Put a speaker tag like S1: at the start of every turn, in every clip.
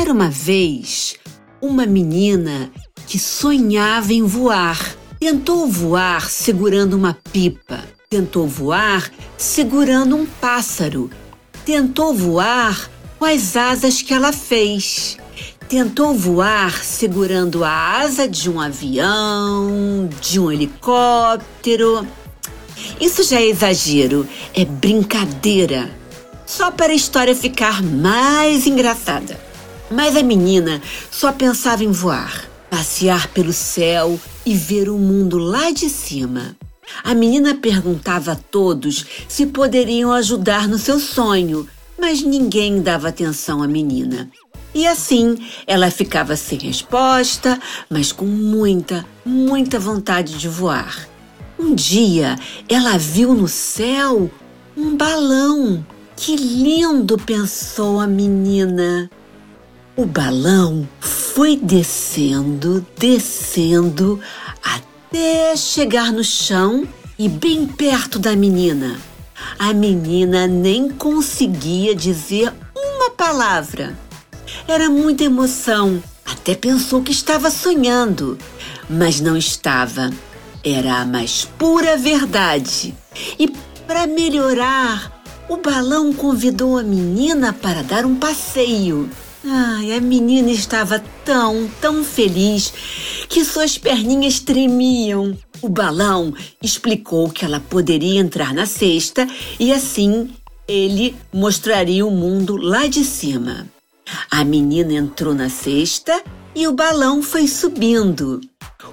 S1: Era uma vez uma menina que sonhava em voar. Tentou voar segurando uma pipa. Tentou voar segurando um pássaro. Tentou voar com as asas que ela fez. Tentou voar segurando a asa de um avião, de um helicóptero. Isso já é exagero, é brincadeira. Só para a história ficar mais engraçada. Mas a menina só pensava em voar, passear pelo céu e ver o mundo lá de cima. A menina perguntava a todos se poderiam ajudar no seu sonho, mas ninguém dava atenção à menina. E assim ela ficava sem resposta, mas com muita, muita vontade de voar. Um dia ela viu no céu um balão. Que lindo, pensou a menina. O balão foi descendo, descendo, até chegar no chão e bem perto da menina. A menina nem conseguia dizer uma palavra. Era muita emoção, até pensou que estava sonhando, mas não estava. Era a mais pura verdade. E para melhorar, o balão convidou a menina para dar um passeio. Ai, a menina estava tão, tão feliz que suas perninhas tremiam. O balão explicou que ela poderia entrar na cesta e assim ele mostraria o mundo lá de cima. A menina entrou na cesta e o balão foi subindo.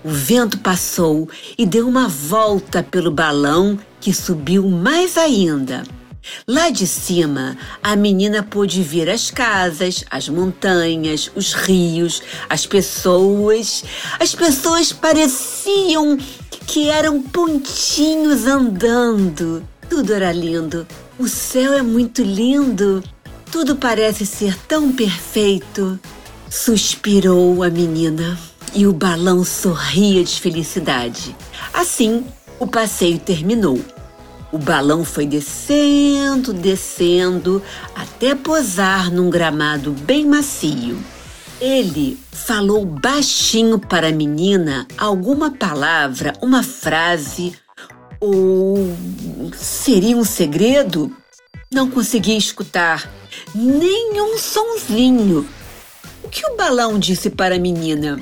S1: O vento passou e deu uma volta pelo balão que subiu mais ainda. Lá de cima, a menina pôde ver as casas, as montanhas, os rios, as pessoas. As pessoas pareciam que eram pontinhos andando. Tudo era lindo. O céu é muito lindo. Tudo parece ser tão perfeito. Suspirou a menina e o balão sorria de felicidade. Assim, o passeio terminou. O balão foi descendo, descendo, até posar num gramado bem macio. Ele falou baixinho para a menina alguma palavra, uma frase, ou seria um segredo? Não conseguia escutar nenhum sonzinho. O que o balão disse para a menina?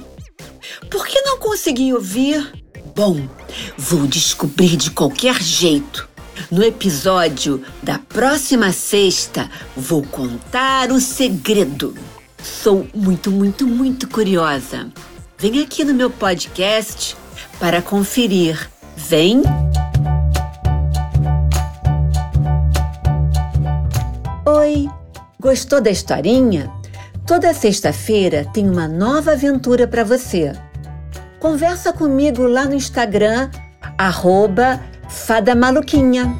S1: Por que não conseguia ouvir? Bom, vou descobrir de qualquer jeito. No episódio da próxima sexta, vou contar o segredo. Sou muito, muito, muito curiosa. Vem aqui no meu podcast para conferir. Vem! Oi! Gostou da historinha? Toda sexta-feira tem uma nova aventura para você. Conversa comigo lá no Instagram, arroba Fada Maluquinha.